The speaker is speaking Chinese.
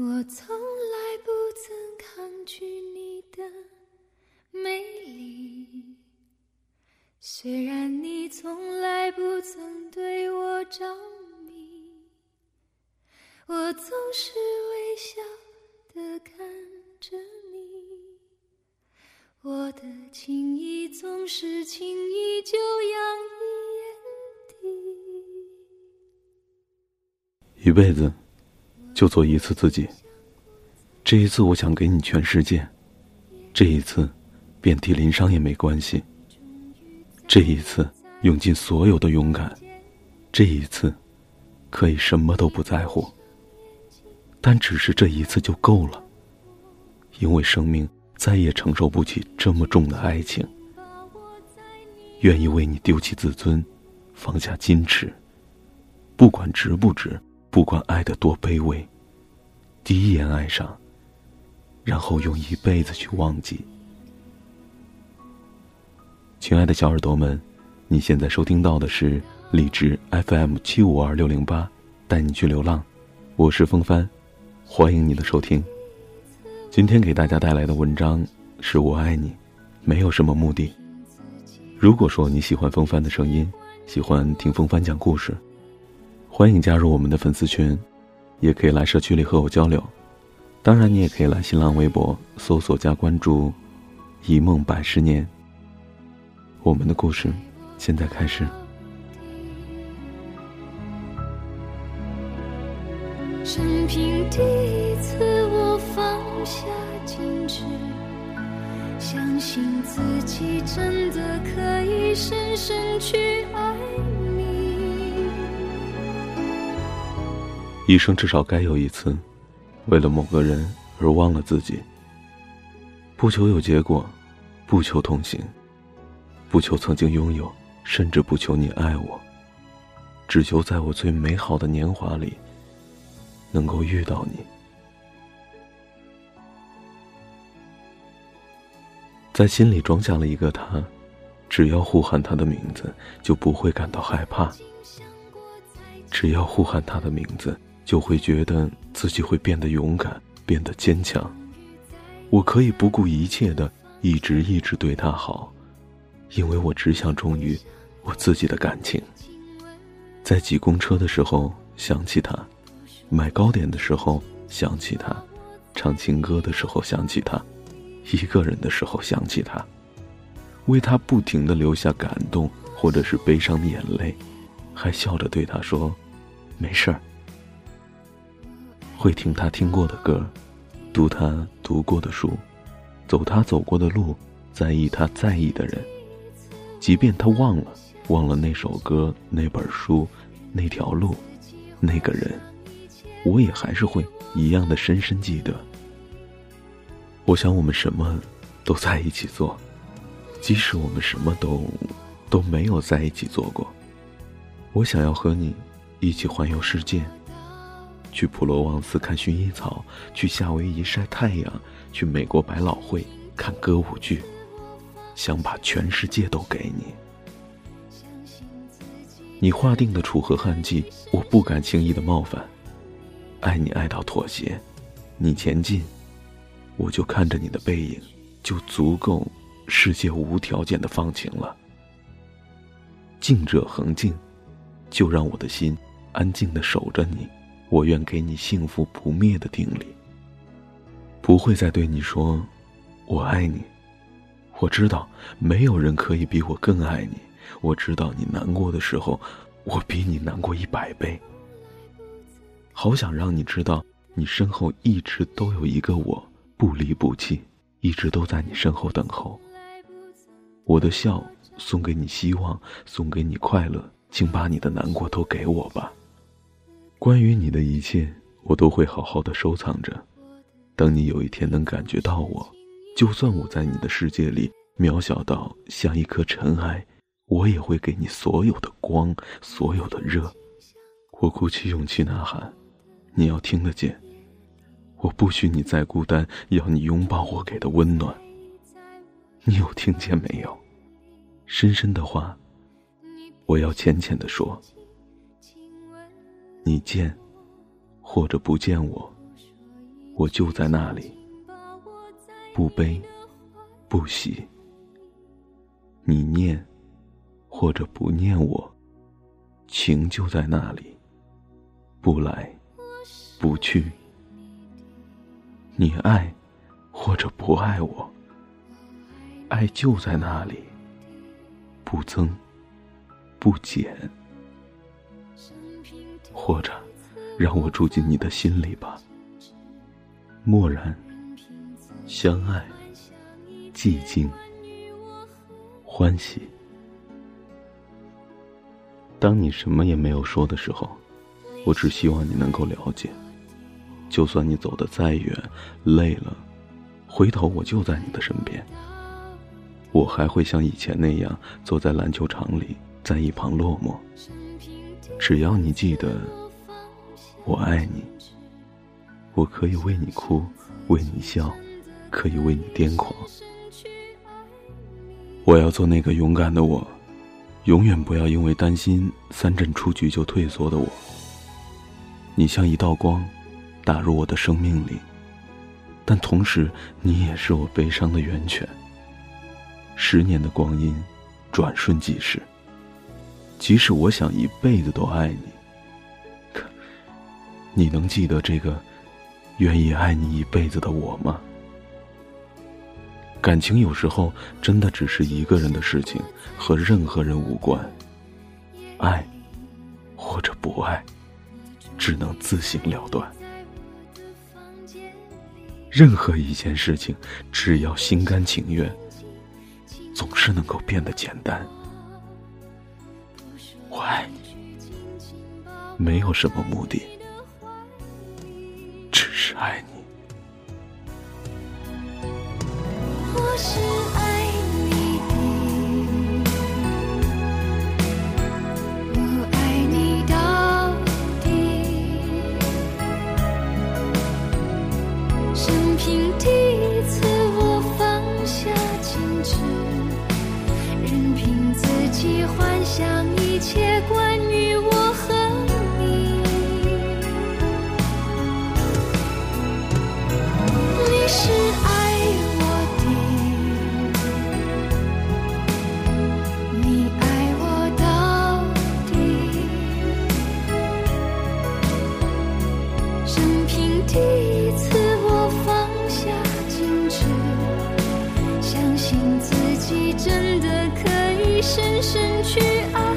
我从来不曾抗拒你的美丽，虽然你从来不曾对我着迷，我总是微笑的看着你，我的情意总是轻易就洋溢眼底，一辈子。就做一次自己。这一次，我想给你全世界。这一次，遍体鳞伤也没关系。这一次，用尽所有的勇敢。这一次，可以什么都不在乎。但只是这一次就够了。因为生命再也承受不起这么重的爱情。愿意为你丢弃自尊，放下矜持，不管值不值。不管爱的多卑微，第一眼爱上，然后用一辈子去忘记。亲爱的小耳朵们，你现在收听到的是荔枝 FM 七五二六零八，带你去流浪，我是风帆，欢迎你的收听。今天给大家带来的文章是我爱你，没有什么目的。如果说你喜欢风帆的声音，喜欢听风帆讲故事。欢迎加入我们的粉丝群，也可以来社区里和我交流。当然，你也可以来新浪微博搜索加关注“一梦百十年”。我们的故事现在开始。生平第一次，我放下矜持，相信自己真的可以深深去爱。一生至少该有一次，为了某个人而忘了自己。不求有结果，不求同行，不求曾经拥有，甚至不求你爱我。只求在我最美好的年华里，能够遇到你。在心里装下了一个他，只要呼喊他的名字，就不会感到害怕。只要呼喊他的名字。就会觉得自己会变得勇敢，变得坚强。我可以不顾一切的一直一直对他好，因为我只想忠于我自己的感情。在挤公车的时候想起他，买糕点的时候想起他，唱情歌的时候想起他，一个人的时候想起他，为他不停的流下感动或者是悲伤的眼泪，还笑着对他说：“没事儿。”会听他听过的歌，读他读过的书，走他走过的路，在意他在意的人。即便他忘了，忘了那首歌、那本书、那条路、那个人，我也还是会一样的深深记得。我想我们什么都在一起做，即使我们什么都都没有在一起做过。我想要和你一起环游世界。去普罗旺斯看薰衣草，去夏威夷晒太阳，去美国百老汇看歌舞剧，想把全世界都给你。你划定的楚河汉界，我不敢轻易的冒犯。爱你爱到妥协，你前进，我就看着你的背影，就足够世界无条件的放晴了。静者恒静，就让我的心安静的守着你。我愿给你幸福不灭的定力，不会再对你说“我爱你”。我知道没有人可以比我更爱你。我知道你难过的时候，我比你难过一百倍。好想让你知道，你身后一直都有一个我，不离不弃，一直都在你身后等候。我的笑送给你希望，送给你快乐，请把你的难过都给我吧。关于你的一切，我都会好好的收藏着。等你有一天能感觉到我，就算我在你的世界里渺小到像一颗尘埃，我也会给你所有的光，所有的热。我鼓起勇气呐喊，你要听得见。我不许你再孤单，要你拥抱我给的温暖。你有听见没有？深深的话，我要浅浅的说。你见，或者不见我，我就在那里，不悲不喜。你念或者不念我，情就在那里，不来不去。你爱或者不爱我，爱就在那里，不增不减。或者，让我住进你的心里吧。漠然，相爱，寂静，欢喜。当你什么也没有说的时候，我只希望你能够了解。就算你走得再远，累了，回头我就在你的身边。我还会像以前那样坐在篮球场里，在一旁落寞。只要你记得，我爱你。我可以为你哭，为你笑，可以为你癫狂。我要做那个勇敢的我，永远不要因为担心三阵出局就退缩的我。你像一道光，打入我的生命里，但同时你也是我悲伤的源泉。十年的光阴，转瞬即逝。即使我想一辈子都爱你，可你能记得这个愿意爱你一辈子的我吗？感情有时候真的只是一个人的事情，和任何人无关。爱或者不爱，只能自行了断。任何一件事情，只要心甘情愿，总是能够变得简单。我爱你，没有什么目的，只是爱你。我是爱你的，我爱你到底。生平第一次，我放下矜持，任凭自己幻想真的可以深深去爱。